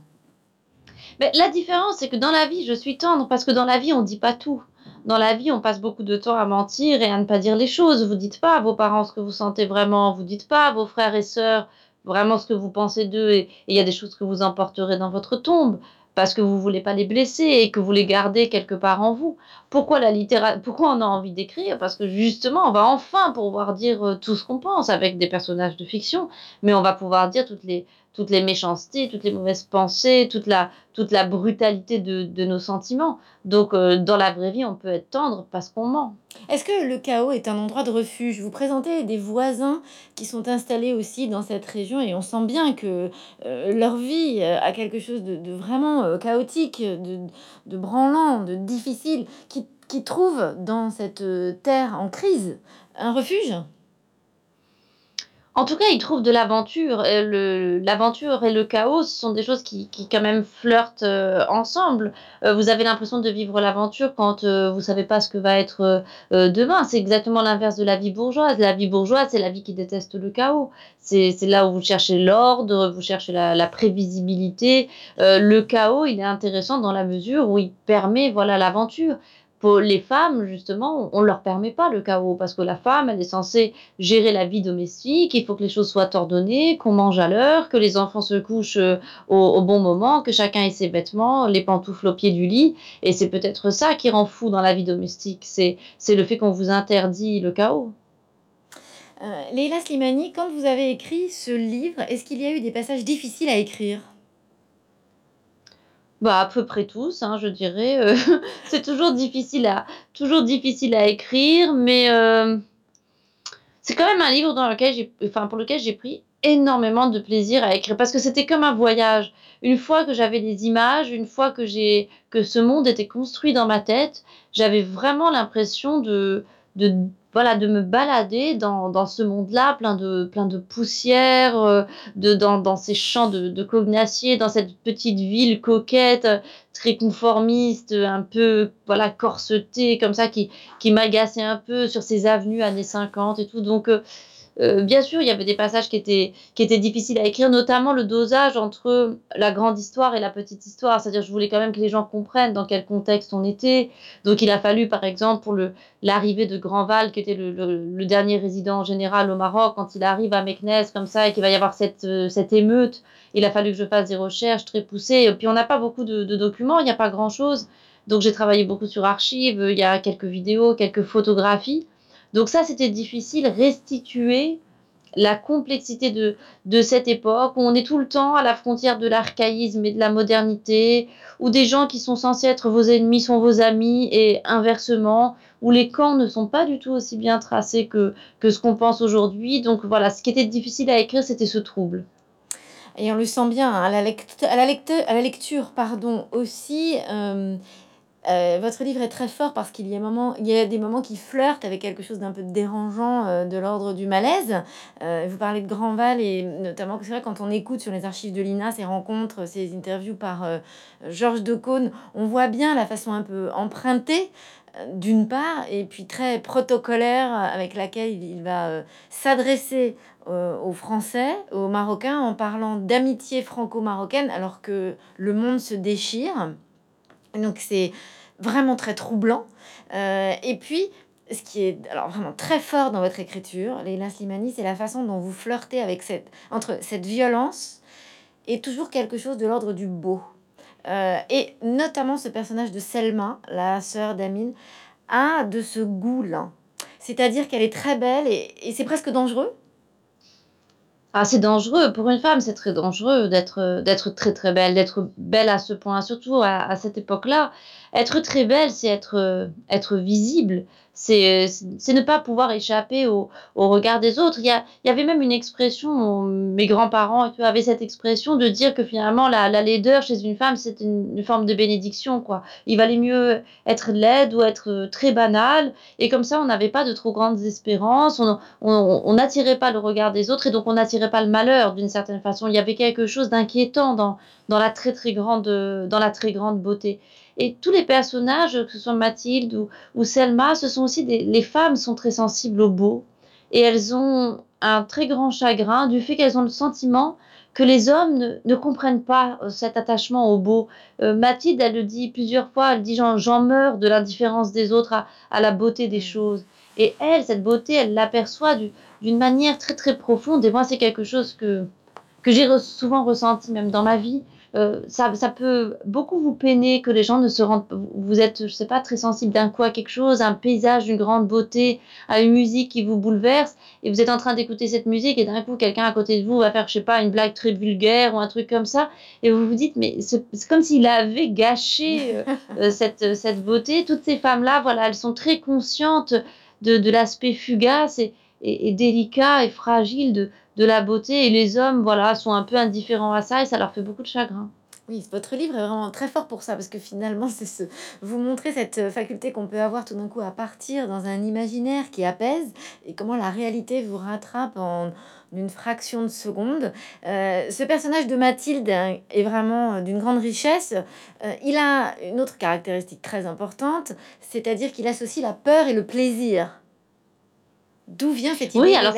Mais la différence, c'est que dans la vie, je suis tendre parce que dans la vie, on ne dit pas tout. Dans la vie, on passe beaucoup de temps à mentir et à ne pas dire les choses. Vous dites pas à vos parents ce que vous sentez vraiment. Vous dites pas à vos frères et sœurs vraiment ce que vous pensez d'eux. Et il y a des choses que vous emporterez dans votre tombe parce que vous voulez pas les blesser et que vous les gardez quelque part en vous. Pourquoi la littérature Pourquoi on a envie d'écrire? Parce que justement, on va enfin pouvoir dire tout ce qu'on pense avec des personnages de fiction, mais on va pouvoir dire toutes les toutes les méchancetés, toutes les mauvaises pensées, toute la, toute la brutalité de, de nos sentiments. Donc, euh, dans la vraie vie, on peut être tendre parce qu'on ment. Est-ce que le chaos est un endroit de refuge? Vous présentez des voisins qui sont installés aussi dans cette région et on sent bien que euh, leur vie euh, a quelque chose de, de vraiment euh, chaotique, de, de branlant, de difficile, qui, qui trouve dans cette euh, terre en crise un refuge? En tout cas, ils trouvent de l'aventure. L'aventure et le chaos sont des choses qui, quand même flirtent euh, ensemble. Euh, vous avez l'impression de vivre l'aventure quand euh, vous savez pas ce que va être euh, demain. C'est exactement l'inverse de la vie bourgeoise. La vie bourgeoise, c'est la vie qui déteste le chaos. C'est là où vous cherchez l'ordre, vous cherchez la, la prévisibilité. Le chaos, il est intéressant dans la mesure où il permet voilà l'aventure pour les femmes, justement, on ne leur permet pas le chaos parce que la femme, elle est censée gérer la vie domestique, il faut que les choses soient ordonnées, qu'on mange à l'heure, que les enfants se couchent euh, au, bon moment, que chacun ait ses vêtements, les pantoufles au pied du lit. Et c'est peut-être ça qui rend fou dans la vie domestique, c'est le fait qu'on vous interdit le chaos. Euh, Leila Slimani, quand vous avez écrit ce livre, est-ce qu'il y a eu des passages difficiles à écrire? Bah, à peu près tous, hein, je dirais. Euh, *laughs* c'est toujours difficile à toujours difficile à écrire, mais euh, c'est quand même un livre dans lequel j'ai, enfin pour lequel j'ai pris énormément de plaisir à écrire parce que c'était comme un voyage. Une fois que j'avais les images, une fois que j'ai que ce monde était construit dans ma tête, j'avais vraiment l'impression de de voilà, de me balader dans, dans ce monde-là, plein de, plein de poussière, euh, de, dans, dans ces champs de, de cognaciers, dans cette petite ville coquette, très conformiste, un peu voilà corsetée, comme ça, qui, qui m'agaçait un peu sur ces avenues années 50 et tout. Donc, euh, euh, bien sûr, il y avait des passages qui étaient, qui étaient difficiles à écrire, notamment le dosage entre la grande histoire et la petite histoire. C'est-à-dire, je voulais quand même que les gens comprennent dans quel contexte on était. Donc, il a fallu, par exemple, pour l'arrivée de Grandval, qui était le, le, dernier résident général au Maroc, quand il arrive à Meknès, comme ça, et qu'il va y avoir cette, euh, cette émeute, il a fallu que je fasse des recherches très poussées. Et puis, on n'a pas beaucoup de, de documents, il n'y a pas grand-chose. Donc, j'ai travaillé beaucoup sur archives, il y a quelques vidéos, quelques photographies. Donc ça, c'était difficile, restituer la complexité de, cette époque où on est tout le temps à la frontière de l'archaïsme et de la modernité, où des gens qui sont censés être vos ennemis sont vos amis et inversement, où les camps ne sont pas du tout aussi bien tracés que, ce qu'on pense aujourd'hui. Donc voilà, ce qui était difficile à écrire, c'était ce trouble. Et on le sent bien, hein, à, la lecture pardon, aussi. Euh, euh, votre livre est très fort parce qu'il y, a des moments qui flirtent avec quelque chose d'un peu dérangeant euh, de l'ordre du malaise. Euh, vous parlez de Grandval et notamment c'est vrai quand on écoute sur les archives de l'INA ces rencontres, ces interviews par Georges Decaune, on voit bien la façon un peu empruntée d'une part et puis très protocolaire avec laquelle il va s'adresser aux Français, aux Marocains en parlant d'amitié franco-marocaine alors que le monde se déchire. Donc c'est vraiment très troublant. Euh, et puis, ce qui est alors vraiment très fort dans votre écriture, Leila Slimani, c'est la façon dont vous flirtez avec cette, entre cette violence et toujours quelque chose de l'ordre du beau. Euh, et notamment ce personnage de Selma, la sœur d'Amine, a de ce goût-là. C'est-à-dire qu'elle est très belle et, et c'est presque dangereux ah, c'est dangereux. Pour une femme, c'est très dangereux d'être, d'être très très belle, d'être belle à ce point, surtout à, à cette époque-là. Être très belle, c'est être, être visible c'est ne pas pouvoir échapper au, au, regard des autres. Il y, a, il y avait même une expression, mes grands-parents avaient cette expression de dire que finalement la, la laideur chez une femme, c'est une, une, forme de bénédiction. quoi. Il valait mieux être laide ou être très banale, et comme ça on n'avait pas de trop grandes espérances, on n'attirait pas le regard des autres, et donc on n'attirait pas le malheur d'une certaine façon. Il y avait quelque chose d'inquiétant dans, dans, la très, dans la très grande beauté. Et tous les personnages, que ce soit Mathilde ou, ou Selma, ce sont aussi des, les femmes sont très sensibles au beau et elles ont un très grand chagrin du fait qu'elles ont le sentiment que les hommes ne, ne, comprennent pas euh, cet attachement au beau. Euh, Mathilde, elle le dit plusieurs fois, elle dit j'en meurs de l'indifférence des autres à, à, la beauté des choses. Et elle, cette beauté, elle l'aperçoit d'une manière très très profonde. Et moi, c'est quelque chose que, que j'ai souvent ressenti même dans ma vie. Euh, ça, ça, peut beaucoup vous peiner que les gens ne se rendent vous êtes je sais pas très sensible d'un coup à quelque chose un paysage d'une grande beauté à une musique qui vous bouleverse et vous êtes en train d'écouter cette musique et d'un coup quelqu'un à côté de vous va faire je sais pas une blague très vulgaire ou un truc comme ça et vous vous dites mais c'est comme s'il avait gâché euh, *laughs* euh, cette cette beauté. Toutes ces femmes là voilà elles sont très conscientes de, de l'aspect fugace et, et, et délicat et fragile de de la beauté et les hommes voilà sont un peu indifférents à ça et ça leur fait beaucoup de chagrin. Oui, votre livre est vraiment très fort pour ça parce que finalement c'est ce vous montrer cette faculté qu'on peut avoir tout d'un coup à partir dans un imaginaire qui apaise et comment la réalité vous rattrape en une fraction de seconde. Euh, ce personnage de Mathilde est vraiment d'une grande richesse. Euh, il a une autre caractéristique très importante, c'est-à-dire qu'il associe la peur et le plaisir. D'où vient cette idée oui, alors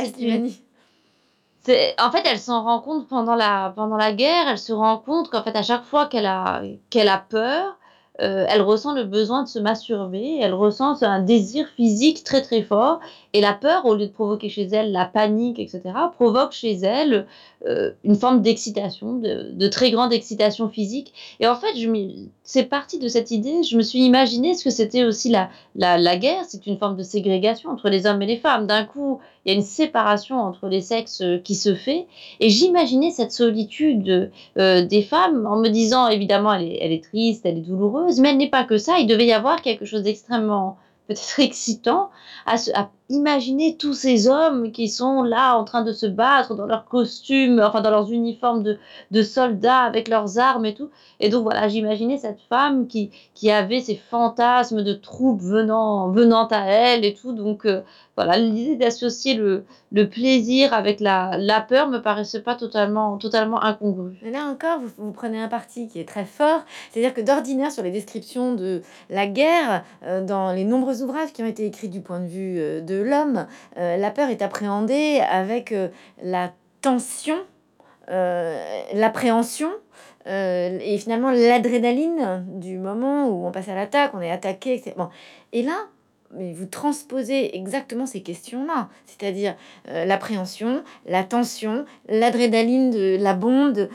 en fait, elle s'en rend compte pendant la, pendant la guerre, elle se rend compte qu'en fait, à chaque fois qu'elle a, qu'elle a peur, euh, elle ressent le besoin de se masturber, elle ressent un désir physique très très fort, et la peur, au lieu de provoquer chez elle la panique, etc., provoque chez elle euh, une forme d'excitation, de, de, très grande excitation physique. Et en fait, c'est parti de cette idée, je me suis imaginé ce que c'était aussi la, la, la guerre, c'est une forme de ségrégation entre les hommes et les femmes. D'un coup, il y a une séparation entre les sexes euh, qui se fait, et j'imaginais cette solitude euh, des femmes en me disant, évidemment, elle est, triste, elle est douloureuse, mais elle n'est pas que ça, il devait y avoir quelque chose d'extrêmement peut-être excitant à, à, imaginer tous ces hommes qui sont là en train de se battre dans leurs costumes, enfin dans leurs uniformes de, de soldats avec leurs armes et tout. Et donc voilà, j'imaginais cette femme qui, qui avait ces fantasmes de troupes venant, venant à elle et tout. Donc euh, voilà, l'idée d'associer le, le, plaisir avec la, la peur me paraissait pas totalement, totalement incongrue. Là encore, vous, vous prenez un parti qui est très fort, c'est-à-dire que d'ordinaire sur les descriptions de la guerre, euh, dans les nombreux ouvrages qui ont été écrits du point de vue euh, de l'homme, euh, la peur est appréhendée avec euh, la tension, euh, l'appréhension et finalement l'adrénaline du moment où on passe à l'attaque, on est attaqué, etc. Bon. Et là, mais vous transposez exactement ces questions-là, c'est-à-dire l'appréhension, la tension, l'adrénaline de la bonde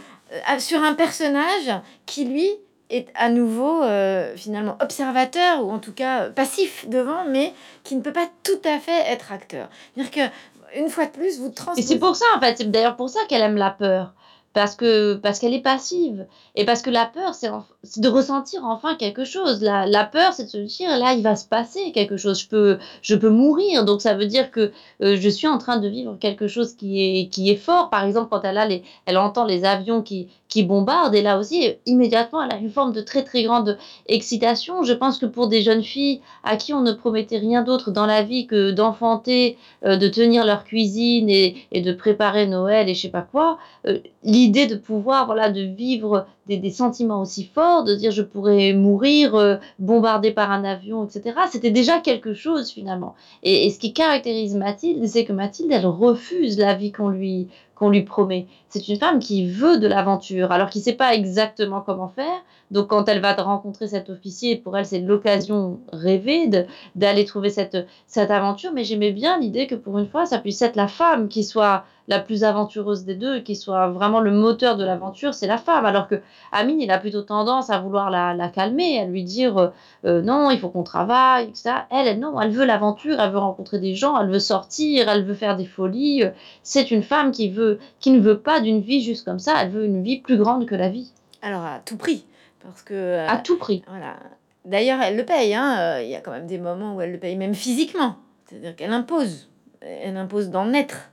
sur un personnage qui lui est à nouveau euh, finalement observateur ou en tout cas passif devant, mais qui ne peut pas tout à fait être acteur. C'est-à-dire que une fois de plus, vous transposez. Et c'est pour ça en fait, c'est d'ailleurs pour ça qu'elle aime la peur parce que parce qu'elle est passive. Et parce que la peur c'est de ressentir enfin quelque chose. La, la peur c'est de se dire là il va se passer quelque chose. Je peux je peux mourir. Donc ça veut dire que euh, je suis en train de vivre quelque chose qui est qui est fort. Par exemple quand elle a les elle entend les avions qui qui bombardent et là aussi immédiatement elle a une forme de très très grande excitation je pense que pour des jeunes filles à qui on ne promettait rien d'autre dans la vie que d'enfanter euh, de tenir leur cuisine et, et de préparer Noël et je sais pas quoi euh, l'idée de pouvoir, voilà, de vivre des, des, sentiments aussi forts, de dire je pourrais mourir euh, bombardé par un avion, etc. C'était déjà quelque chose finalement. Et, et ce qui caractérise Mathilde, c'est que Mathilde, elle refuse la vie qu'on lui qu'on lui promet. C'est une femme qui veut de l'aventure, alors qui ne sait pas exactement comment faire. Donc quand elle va rencontrer cet officier, pour elle c'est l'occasion rêvée d'aller trouver cette, cette aventure. Mais j'aimais bien l'idée que pour une fois, ça puisse être la femme qui soit la plus aventureuse des deux, qui soit vraiment le moteur de l'aventure, c'est la femme. Alors que Amine, il a plutôt tendance à vouloir la, la calmer, à lui dire euh, non, il faut qu'on travaille, etc. Elle, elle, non, elle veut l'aventure, elle veut rencontrer des gens, elle veut sortir, elle veut faire des folies. C'est une femme qui veut, qui ne veut pas d'une vie juste comme ça, elle veut une vie plus grande que la vie. Alors à tout prix, parce que euh, à tout prix. Voilà. D'ailleurs, elle le paye. Hein. Il y a quand même des moments où elle le paye, même physiquement. C'est-à-dire qu'elle impose, elle impose d'en être.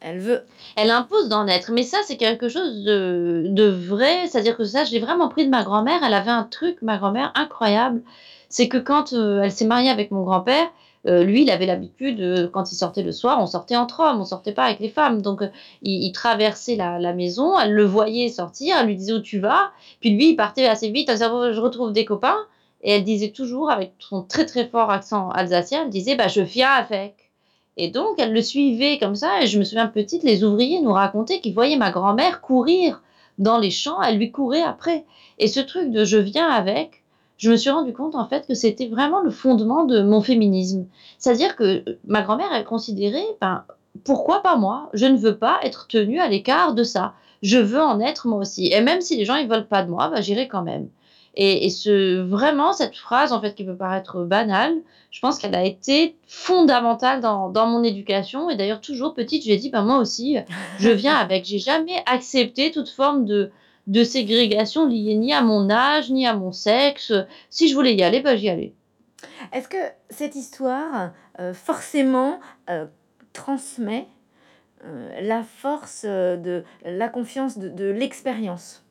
Elle veut. Elle impose d'en être. Mais ça, c'est quelque chose de, de vrai. C'est-à-dire que ça, je l'ai vraiment pris de ma grand-mère. Elle avait un truc, ma grand-mère, incroyable. C'est que quand euh, elle s'est mariée avec mon grand-père, euh, lui, il avait l'habitude, euh, quand il sortait le soir, on sortait entre hommes, on sortait pas avec les femmes. Donc, euh, il, il, traversait la, la, maison, elle le voyait sortir, elle lui disait où tu vas. Puis lui, il partait assez vite, elle disait, je retrouve des copains. Et elle disait toujours, avec son très très fort accent alsacien, elle disait, bah, je viens avec. Et donc, elle le suivait comme ça. Et je me souviens petite, les ouvriers nous racontaient qu'ils voyaient ma grand-mère courir dans les champs. Elle lui courait après. Et ce truc de je viens avec, je me suis rendu compte en fait que c'était vraiment le fondement de mon féminisme. C'est-à-dire que ma grand-mère, elle considérait, ben, pourquoi pas moi? Je ne veux pas être tenue à l'écart de ça. Je veux en être moi aussi. Et même si les gens ils veulent pas de moi, ben, j'irai quand même. Et, et ce, vraiment, cette phrase, en fait, qui peut paraître banale, je pense qu'elle a été fondamentale dans, dans mon éducation. Et d'ailleurs, toujours petite, j'ai dit, ben, moi aussi, je viens avec. J'ai jamais accepté toute forme de, de ségrégation liée ni à mon âge, ni à mon sexe. Si je voulais y aller, ben, j'y allais. Est-ce que cette histoire, euh, forcément, euh, transmet euh, la force de la confiance de, de l'expérience?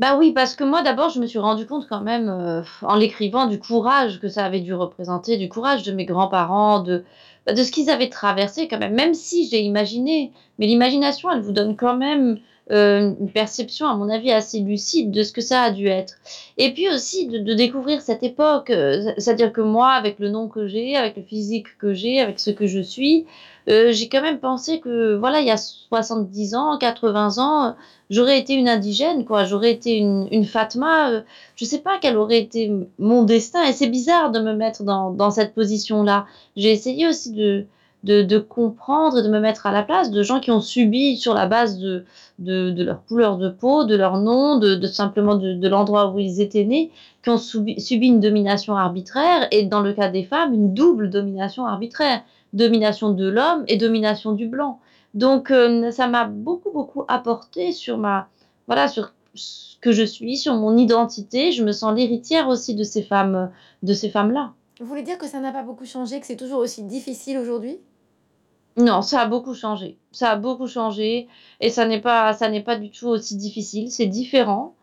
Bah oui, parce que moi d'abord je me suis rendu compte quand même euh, en l'écrivant du courage que ça avait dû représenter, du courage de mes grands-parents, de, bah, de ce qu'ils avaient traversé quand même, même si j'ai imaginé, mais l'imagination elle vous donne quand même euh, une perception à mon avis assez lucide de ce que ça a dû être. Et puis aussi de, découvrir cette époque, euh, c'est-à-dire que moi avec le nom que j'ai, avec le physique que j'ai, avec ce que je suis, euh, j'ai quand même pensé que voilà il y a 70 ans, 80 ans, j'aurais été une indigène, quoi. J'aurais été une, Fatma. Euh, je sais pas quel aurait été mon destin. Et c'est bizarre de me mettre dans cette position-là. J'ai essayé aussi de, de, de, comprendre et de me mettre à la place de gens qui ont subi sur la base de, de, de leur couleur de peau, de leur nom, de, de simplement de, l'endroit où ils étaient nés, qui ont subi, subi une domination arbitraire et dans le cas des femmes, une double domination arbitraire. Domination de l'homme et domination du blanc. Donc, euh, ça m'a beaucoup, beaucoup apporté sur ma, voilà, sur ce que je suis, sur mon identité. Je me sens l'héritière aussi de ces femmes, de ces femmes-là. Vous voulez dire que ça n'a pas beaucoup changé, que c'est toujours aussi difficile aujourd'hui? Non, ça a beaucoup changé. Ça a beaucoup changé et ça n'est pas, ça n'est pas du tout aussi difficile. C'est différent.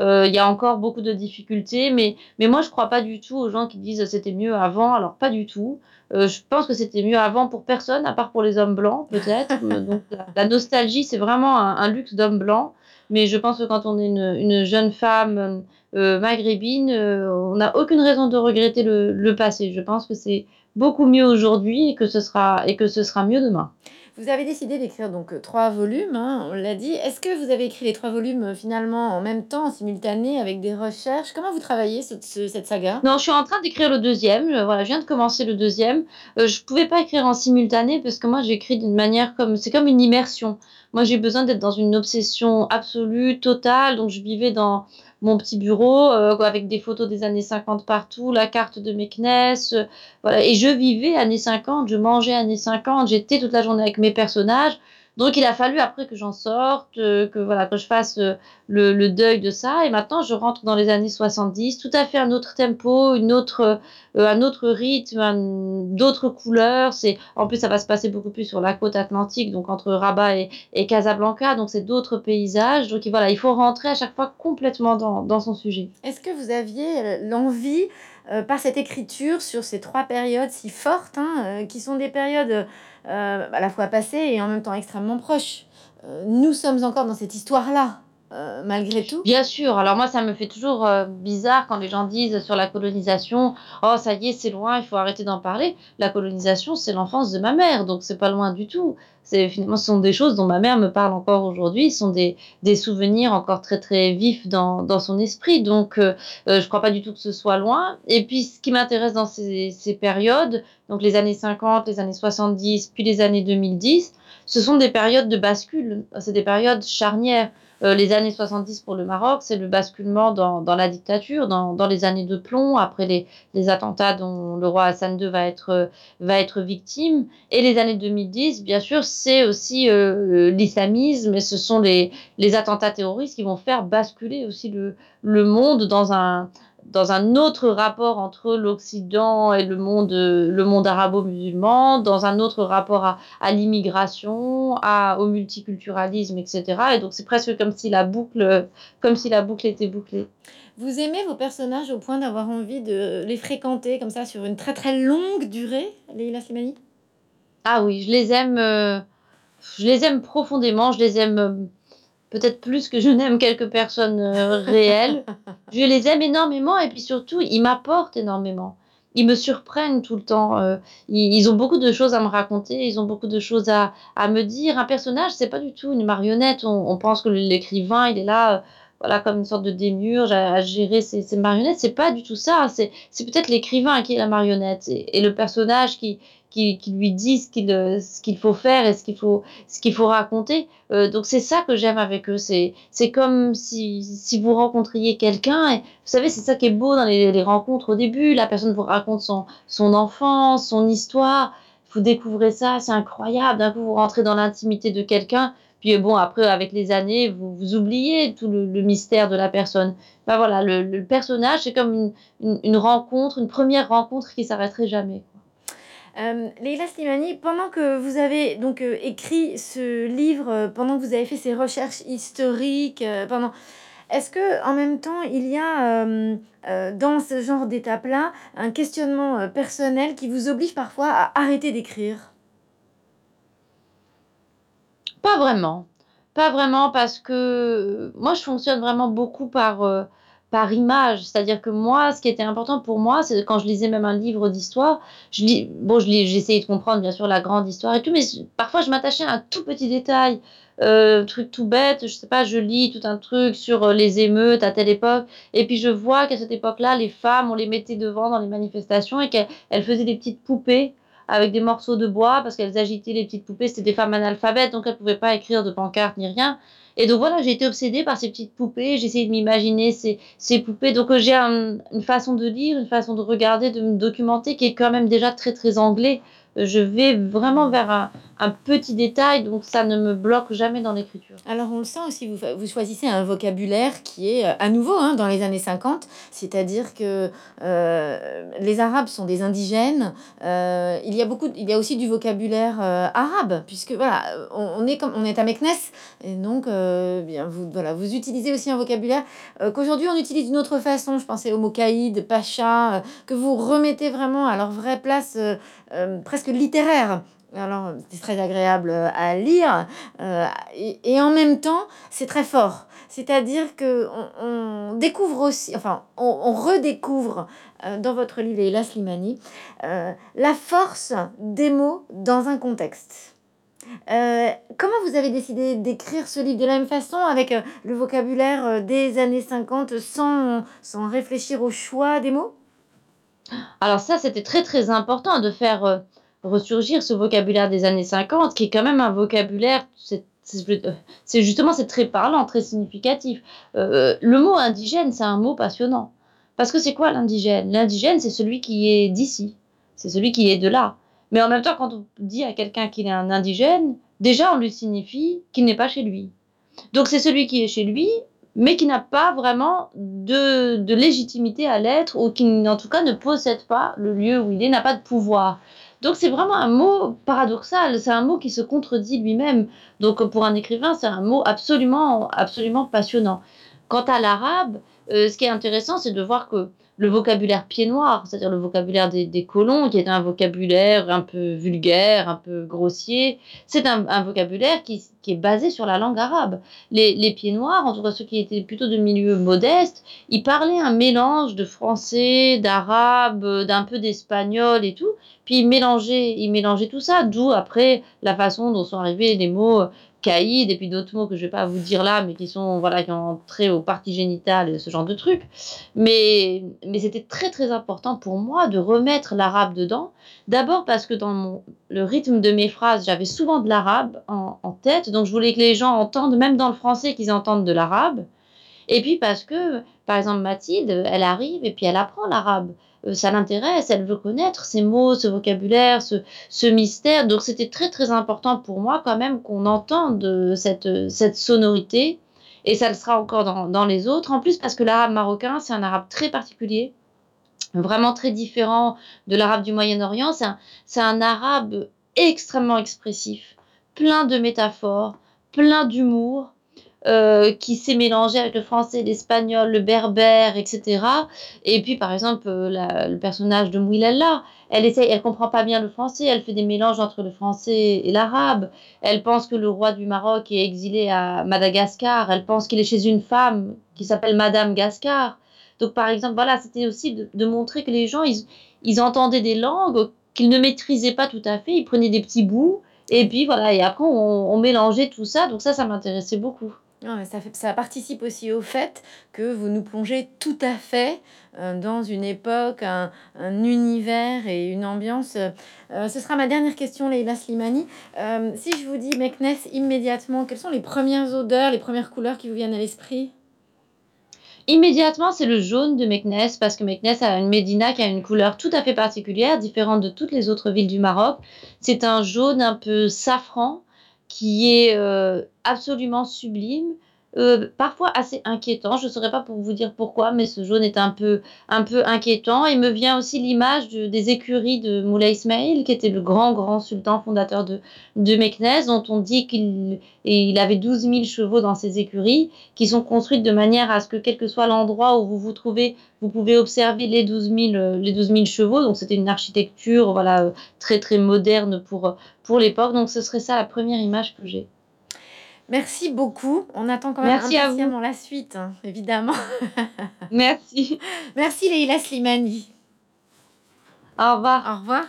Euh, il y a encore beaucoup de difficultés, mais, mais moi je crois pas du tout aux gens qui disent c'était mieux avant. Alors pas du tout. Euh, je pense que c'était mieux avant pour personne, à part pour les hommes blancs peut-être. *laughs* Donc la, nostalgie c'est vraiment un, luxe d'hommes blancs. Mais je pense que quand on est une, une jeune femme euh, maghrébine, on n'a aucune raison de regretter le, le passé. Je pense que c'est beaucoup mieux aujourd'hui et que ce sera et que ce sera mieux demain. Vous avez décidé d'écrire donc euh, trois volumes, hein, on l'a dit. Est-ce que vous avez écrit les trois volumes euh, finalement en même temps, en simultané, avec des recherches? Comment vous travaillez cette saga? Non, je suis en train d'écrire le deuxième. Voilà, je viens de commencer le deuxième. Euh, je pouvais pas écrire en simultané parce que moi j'écris d'une manière comme c'est comme une immersion. Moi j'ai besoin d'être dans une obsession absolue, totale. Donc je vivais dans mon petit bureau euh, avec des photos des années 50 partout, la carte de Meknès, euh. Et je vivais années 50, je mangeais années 50, j'étais toute la journée avec mes personnages. Donc il a fallu après que j'en sorte, euh, que voilà, que je fasse euh, le, le, deuil de ça. Et maintenant je rentre dans les années 70, tout à fait un autre tempo, une autre, euh, un autre rythme, d'autres couleurs. C'est en plus ça va se passer beaucoup plus sur la côte atlantique, donc entre Rabat et, et Casablanca. Donc c'est d'autres paysages. Donc voilà, il faut rentrer à chaque fois complètement dans, dans son sujet. Est-ce que vous aviez l'envie par cette écriture sur ces trois périodes si fortes, hein, qui sont des périodes euh, à la fois passé et en même temps extrêmement proche. Euh, nous sommes encore dans cette histoire-là. Euh, malgré tout Bien sûr. Alors moi, ça me fait toujours bizarre quand les gens disent sur la colonisation, oh ça y est, c'est loin, il faut arrêter d'en parler. La colonisation, c'est l'enfance de ma mère, donc c'est pas loin du tout. Finalement, ce sont des choses dont ma mère me parle encore aujourd'hui, ce sont des, des souvenirs encore très très vifs dans, dans son esprit. Donc euh, je crois pas du tout que ce soit loin. Et puis ce qui m'intéresse dans ces, ces périodes, donc les années 50, les années 70, puis les années 2010, ce sont des périodes de bascule, c'est des périodes charnières. Euh, les années 70 pour le Maroc, c'est le basculement dans, dans la dictature, dans, dans, les années de plomb, après les, les, attentats dont le roi Hassan II va être, va être victime. Et les années 2010, bien sûr, c'est aussi euh, l'islamisme et ce sont les, les attentats terroristes qui vont faire basculer aussi le, le monde dans un, dans un autre rapport entre l'Occident et le monde, le monde arabo-musulman, dans un autre rapport à, à l'immigration, au multiculturalisme, etc. Et donc c'est presque comme si la boucle, comme si la boucle était bouclée. Vous aimez vos personnages au point d'avoir envie de les fréquenter comme ça sur une très très longue durée, Leila Slimani? Ah oui, je les aime, euh, je les aime profondément, je les aime peut-être plus que je n'aime quelques personnes euh, réelles. *laughs* je les aime énormément et puis surtout, ils m'apportent énormément. Ils me surprennent tout le temps. Euh, ils, ont beaucoup de choses à me raconter, ils ont beaucoup de choses à, à me dire. Un personnage, c'est pas du tout une marionnette. On, on pense que l'écrivain, il est là. Voilà, comme une sorte de démiurge à, gérer ces marionnettes. C'est pas du tout ça. C'est peut-être l'écrivain qui est la marionnette et, le personnage qui, qui, qui lui dit ce qu'il euh, faut faire et ce qu'il faut faut raconter. Euh, donc c'est ça que j'aime avec eux. C'est c'est comme si si vous rencontriez quelqu'un et vous savez c'est ça qui est beau dans les, les rencontres au début. La personne vous raconte son son enfance, son histoire. Vous découvrez ça, c'est incroyable. D'un coup vous rentrez dans l'intimité de quelqu'un. Puis bon, après, avec les années, vous, vous oubliez tout le, mystère de la personne. Ben voilà, le, personnage, c'est comme une, rencontre, une première rencontre qui s'arrêterait jamais. Euh, Leila Slimani, pendant que vous avez donc euh, écrit ce livre, euh, pendant que vous avez fait ces recherches historiques, euh, pendant, est-ce que en même temps il y a dans ce genre d'étape-là un questionnement personnel qui vous oblige parfois à arrêter d'écrire? Pas vraiment, pas vraiment parce que moi je fonctionne vraiment beaucoup par par image. C'est-à-dire que moi, ce qui était important pour moi, c'est quand je lisais même un livre d'histoire, je lis, bon, j'essayais de comprendre bien sûr la grande histoire et tout, mais parfois je m'attachais à un tout petit détail, euh, truc tout bête, je sais pas, je lis tout un truc sur euh, les émeutes à telle époque, et puis je vois qu'à cette époque-là, les femmes, on les mettait devant dans les manifestations et qu'elles faisaient des petites poupées avec des morceaux de bois parce qu'elles agitaient les petites poupées. C'était des femmes analphabètes, donc elles pouvaient pas écrire de pancarte ni rien. Et donc voilà, j'ai été obsédée par ces petites poupées, essayé de m'imaginer ces, ces poupées. Donc euh, j'ai un, une façon de lire, une façon de regarder, de me documenter qui est quand même déjà très très anglais. Je vais vraiment vers un, petit détail, donc ça ne me bloque jamais dans l'écriture. Alors on le sent aussi, vous, vous choisissez un vocabulaire qui est euh, à nouveau hein, dans les années 50, c'est-à-dire que euh, les Arabes sont des indigènes, euh, il, y a beaucoup, il y a aussi du vocabulaire arabe, puisque voilà, on, est, comme, on est à Meknes, et donc bien, vous, voilà, vous utilisez aussi un vocabulaire qu'aujourd'hui on utilise d'une autre façon, je pensais au mot caïd, pacha, que vous remettez vraiment à leur vraie place presque littéraire. Alors, c'est très agréable euh, à lire euh, et, en même temps, c'est très fort. C'est-à-dire que on, découvre aussi, enfin, on, redécouvre euh, dans votre livre, Leila Slimani, la force des mots dans un contexte. comment vous avez décidé d'écrire ce livre de la même façon, avec le vocabulaire des années 50, sans, sans réfléchir au choix des mots? Alors ça, c'était très très important de faire ressurgir ce vocabulaire des années 50, qui est quand même un vocabulaire, c'est justement c'est très parlant, très significatif. Euh, le mot indigène, c'est un mot passionnant. Parce que c'est quoi l'indigène? L'indigène, c'est celui qui est d'ici, c'est celui qui est de là. Mais en même temps, quand on dit à quelqu'un qu'il est un indigène, déjà on lui signifie qu'il n'est pas chez lui. Donc c'est celui qui est chez lui, mais qui n'a pas vraiment de, de légitimité à l'être, ou qui en tout cas ne possède pas le lieu où il est, n'a pas de pouvoir. Donc c'est vraiment un mot paradoxal, c'est un mot qui se contredit lui-même. Donc pour un écrivain, c'est un mot absolument, absolument passionnant. Quant à l'arabe, euh, ce qui est intéressant, c'est de voir que le vocabulaire pied noir, c'est-à-dire le vocabulaire des, colons, qui est un vocabulaire un peu vulgaire, un peu grossier, c'est un, vocabulaire qui, est basé sur la langue arabe. Les, les, pieds noirs, en tout cas ceux qui étaient plutôt de milieu modeste, ils parlaient un mélange de français, d'arabe, d'un peu d'espagnol et tout, puis ils mélangeaient, ils mélangeaient tout ça, d'où après la façon dont sont arrivés les mots et puis d'autres mots que je vais pas vous dire là, mais qui sont voilà qui ont trait aux parties génitales et ce genre de trucs. Mais mais c'était très très important pour moi de remettre l'arabe dedans. D'abord parce que dans mon, le rythme de mes phrases, j'avais souvent de l'arabe en, en tête, donc je voulais que les gens entendent, même dans le français, qu'ils entendent de l'arabe. Et puis parce que, par exemple, Mathilde, elle arrive et puis elle apprend l'arabe. Euh, ça l'intéresse, elle veut connaître ces mots, ce vocabulaire, ce, mystère. Donc c'était très très important pour moi quand même qu'on entende cette, cette sonorité. Et ça le sera encore dans, les autres. En plus parce que l'arabe marocain, c'est un arabe très particulier, vraiment très différent de l'arabe du Moyen-Orient. C'est un arabe extrêmement expressif, plein de métaphores, plein d'humour. Euh, qui s'est mélangé avec le français, l'espagnol, le berbère, etc. Et puis, par exemple, euh, le personnage de Mouilalla, elle essaye, elle comprend pas bien le français, elle fait des mélanges entre le français et l'arabe. Elle pense que le roi du Maroc est exilé à Madagascar. Elle pense qu'il est chez une femme qui s'appelle Madame Gascar. Donc, par exemple, voilà, c'était aussi de, montrer que les gens, ils, ils entendaient des langues qu'ils ne maîtrisaient pas tout à fait. Ils prenaient des petits bouts. Et puis voilà, et après on, on mélangeait tout ça, donc ça, ça m'intéressait beaucoup ça, ça participe aussi au fait que vous nous plongez tout à fait euh, dans une époque, un, univers et une ambiance. Euh, ce sera ma dernière question, Leila Slimani. Euh, si je vous dis Meknes immédiatement, quelles sont les premières odeurs, les premières couleurs qui vous viennent à l'esprit? Immédiatement, c'est le jaune de Meknes parce que Meknes a une médina qui a une couleur tout à fait particulière, différente de toutes les autres villes du Maroc. C'est un jaune un peu safran qui est euh, absolument sublime, euh, parfois assez inquiétant. Je ne saurais pas pour vous dire pourquoi, mais ce jaune est un peu, un peu inquiétant. Il me vient aussi l'image des écuries de Moulay Ismail, qui était le grand, grand sultan fondateur de, de Meknès, dont on dit qu'il il avait 12 000 chevaux dans ses écuries, qui sont construites de manière à ce que, quel que soit l'endroit où vous vous trouvez, vous pouvez observer les 12 000, les 12 000 chevaux. Donc, c'était une architecture voilà, très, très moderne pour, pour l'époque. Donc, ce serait ça la première image que j'ai. Merci beaucoup. On attend quand même Merci impatiemment la suite, hein, évidemment. Merci. *laughs* Merci Leïla Slimani. Au revoir. Au revoir.